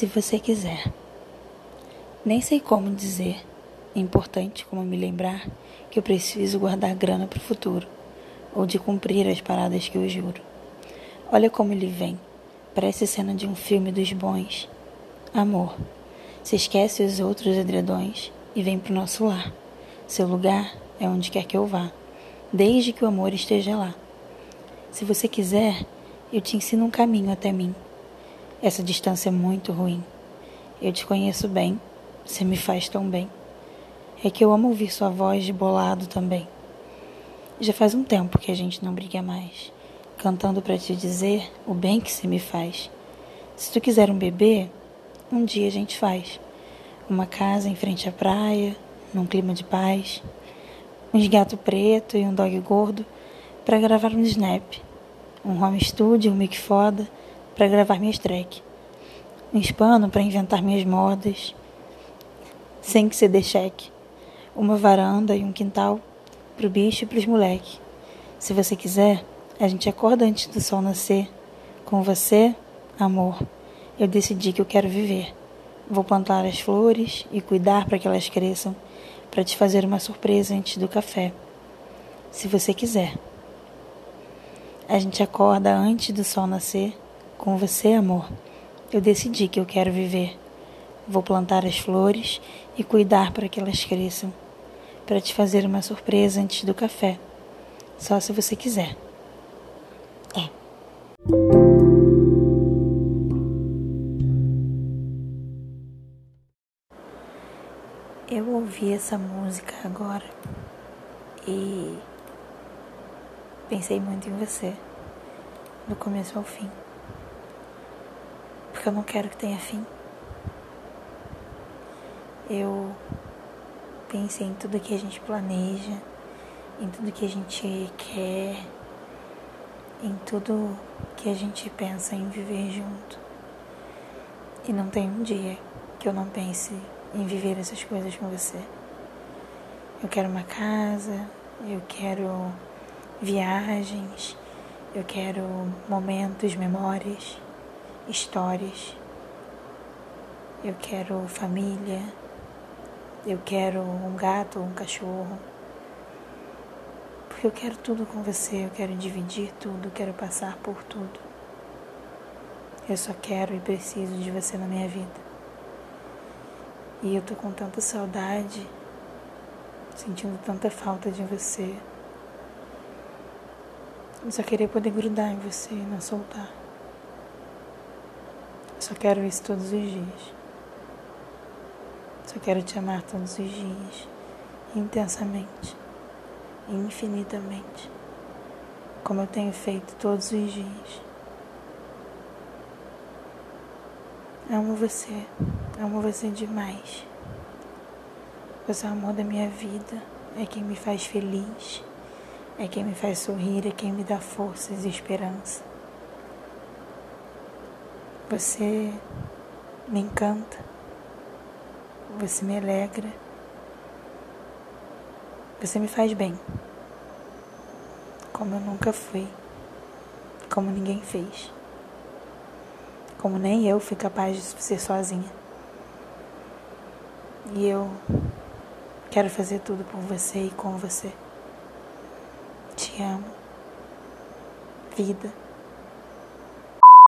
Se você quiser. Nem sei como dizer. É importante como me lembrar que eu preciso guardar grana para o futuro, ou de cumprir as paradas que eu juro. Olha como ele vem. Parece cena de um filme dos bons. Amor. Se esquece os outros edredões e vem pro nosso lar. Seu lugar é onde quer que eu vá, desde que o amor esteja lá. Se você quiser, eu te ensino um caminho até mim. Essa distância é muito ruim. Eu te conheço bem, você me faz tão bem. É que eu amo ouvir sua voz de bolado também. Já faz um tempo que a gente não briga mais, cantando para te dizer o bem que você me faz. Se tu quiser um bebê, um dia a gente faz. Uma casa em frente à praia, num clima de paz. Uns gato preto e um dog gordo para gravar um snap um home studio, um mic foda para gravar minhas tracks, um hispano para inventar minhas modas, sem que se dê cheque, uma varanda e um quintal pro bicho e pros moleque. Se você quiser, a gente acorda antes do sol nascer. Com você, amor, eu decidi que eu quero viver. Vou plantar as flores e cuidar para que elas cresçam, para te fazer uma surpresa antes do café. Se você quiser. A gente acorda antes do sol nascer. Com você, amor, eu decidi que eu quero viver. Vou plantar as flores e cuidar para que elas cresçam, para te fazer uma surpresa antes do café. Só se você quiser. É. Eu ouvi essa música agora e Pensei muito em você, do começo ao fim. Porque eu não quero que tenha fim. Eu pensei em tudo que a gente planeja, em tudo que a gente quer, em tudo que a gente pensa em viver junto. E não tem um dia que eu não pense em viver essas coisas com você. Eu quero uma casa, eu quero viagens, eu quero momentos, memórias, histórias. Eu quero família, eu quero um gato um cachorro. Porque eu quero tudo com você, eu quero dividir tudo, eu quero passar por tudo. Eu só quero e preciso de você na minha vida. E eu tô com tanta saudade, sentindo tanta falta de você. Eu só queria poder grudar em você e não soltar. Só quero isso todos os dias. Só quero te amar todos os dias, intensamente, infinitamente, como eu tenho feito todos os dias. Amo você, amo você demais. Você é o amor da minha vida, é quem me faz feliz é quem me faz sorrir, é quem me dá forças e esperança. Você me encanta, você me alegra, você me faz bem, como eu nunca fui, como ninguém fez, como nem eu fui capaz de ser sozinha. E eu quero fazer tudo por você e com você. Te amo. Vida.